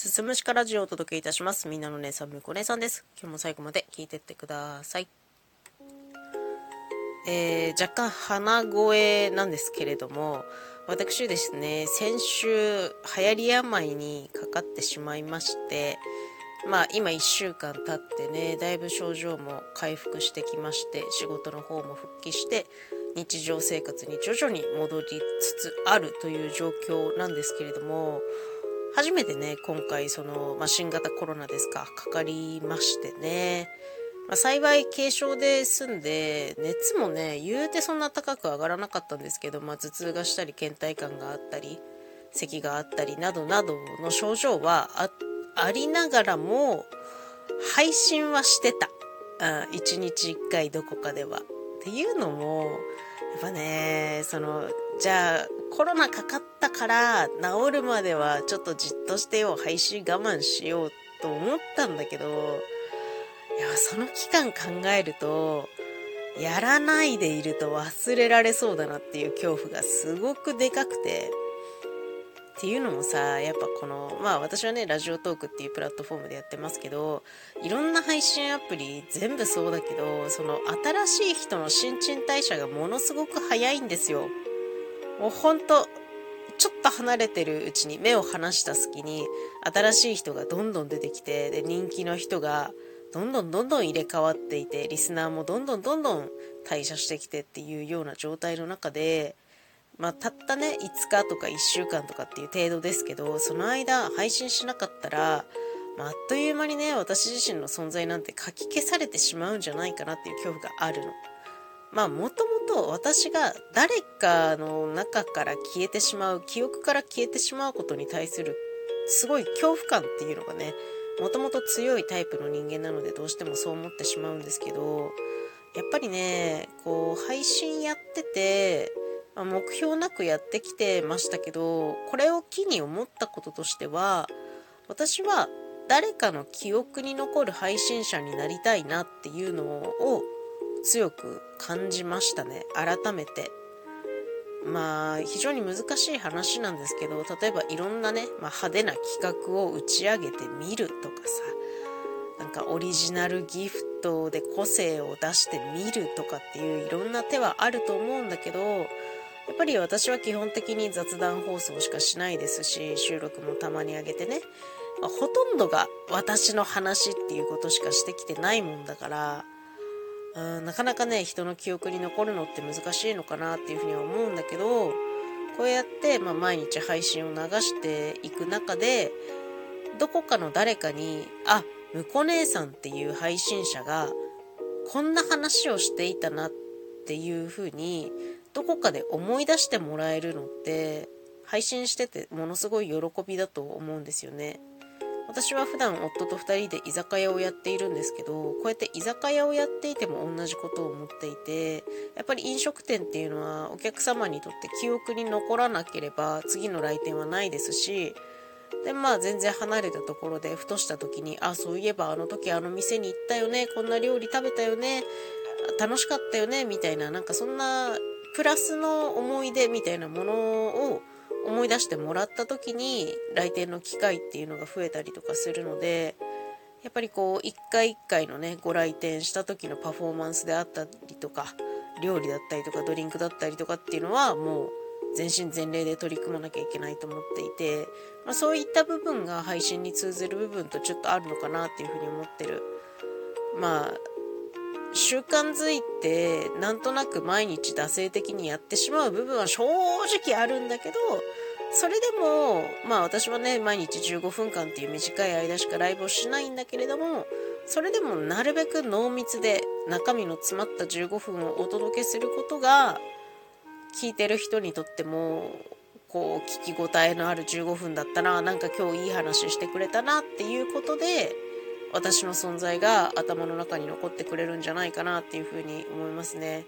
すすむしかラジオをお届けいたします。みんなの姉さん、むこ姉さんです。今日も最後まで聞いてってください。えー、若干鼻声なんですけれども、私ですね、先週、流行り病にかかってしまいまして、まあ今1週間経ってね、だいぶ症状も回復してきまして、仕事の方も復帰して、日常生活に徐々に戻りつつあるという状況なんですけれども、初めてね、今回その、まあ、新型コロナですか、かかりましてね、まあ、幸い軽症で済んで、熱もね、言うてそんな高く上がらなかったんですけど、まあ、頭痛がしたり、倦怠感があったり、咳があったりなどなどの症状はありながらも、配信はしてた。1日1回どこかでは。っていうのも、っぱね、その、じゃあ、コロナかかったから治るまではちょっとじっとしてよ、配信我慢しようと思ったんだけど、いや、その期間考えると、やらないでいると忘れられそうだなっていう恐怖がすごくでかくて、っていうのもさ、やっぱこの、まあ私はね、ラジオトークっていうプラットフォームでやってますけど、いろんな配信アプリ全部そうだけど、その新しい人の新陳代謝がものすごく早いんですよ。もうほんと、ちょっと離れてるうちに目を離した隙に新しい人がどんどん出てきて、で、人気の人がどんどんどんどん入れ替わっていて、リスナーもどんどんどんどん退社してきてっていうような状態の中で、まあ、たったね、5日とか1週間とかっていう程度ですけど、その間配信しなかったら、まあ、あっという間にね、私自身の存在なんて書き消されてしまうんじゃないかなっていう恐怖があるの。まあ、もともと私が誰かの中から消えてしまう、記憶から消えてしまうことに対する、すごい恐怖感っていうのがね、もともと強いタイプの人間なのでどうしてもそう思ってしまうんですけど、やっぱりね、こう、配信やってて、まあ、目標なくやってきてましたけどこれを機に思ったこととしては私は誰かの記憶に残る配信者になりたいなっていうのを強く感じましたね。改めて。まあ非常に難しい話なんですけど例えばいろんなね、まあ、派手な企画を打ち上げてみるとかさなんかオリジナルギフトで個性を出してみるとかっていういろんな手はあると思うんだけどやっぱり私は基本的に雑談放送しかしないですし、収録もたまに上げてね、まあ、ほとんどが私の話っていうことしかしてきてないもんだから、うん、なかなかね、人の記憶に残るのって難しいのかなっていうふうには思うんだけど、こうやって、まあ、毎日配信を流していく中で、どこかの誰かに、あ、むこ姉さんっていう配信者が、こんな話をしていたなっていうふうにどこかで思い出してもらえるのって配信しててものすごい喜びだと思うんですよね。私は普段夫と2人で居酒屋をやっているんですけどこうやって居酒屋をやっていても同じことを思っていてやっぱり飲食店っていうのはお客様にとって記憶に残らなければ次の来店はないですしでまあ全然離れたところでふとした時にあそういえばあの時あの店に行ったよねこんな料理食べたよね楽しかったよねみたいななんかそんなプラスの思い出みたいなものを思い出してもらった時に来店の機会っていうのが増えたりとかするのでやっぱりこう一回一回のねご来店した時のパフォーマンスであったりとか料理だったりとかドリンクだったりとかっていうのはもう全身全霊で取り組まなきゃいけないと思っていて、まあ、そういった部分が配信に通ずる部分とちょっとあるのかなっていうふうに思ってる。まあ習慣づいてなんとなく毎日惰性的にやってしまう部分は正直あるんだけどそれでもまあ私はね毎日15分間っていう短い間しかライブをしないんだけれどもそれでもなるべく濃密で中身の詰まった15分をお届けすることが聞いてる人にとってもこう聞き応えのある15分だったななんか今日いい話してくれたなっていうことで私の存在が頭の中に残ってくれるんじゃないかなっていうふうに思いますね。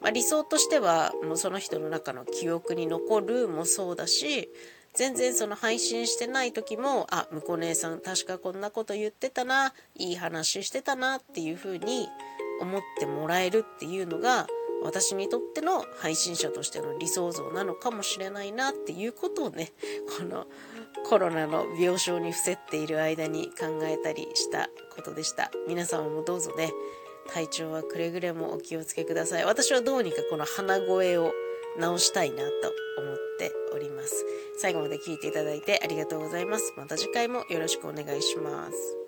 まあ、理想としてはもうその人の中の記憶に残るもそうだし全然その配信してない時もあ向こう姉さん確かこんなこと言ってたないい話してたなっていうふうに思ってもらえるっていうのが私にとっての配信者としての理想像なのかもしれないなっていうことをねこのコロナの病床に伏せっている間に考えたりしたことでした。皆様もどうぞね体調はくれぐれもお気をつけください。私はどうにかこの鼻声を直したいなと思っております。最後まで聞いていただいてありがとうございます。また次回もよろしくお願いします。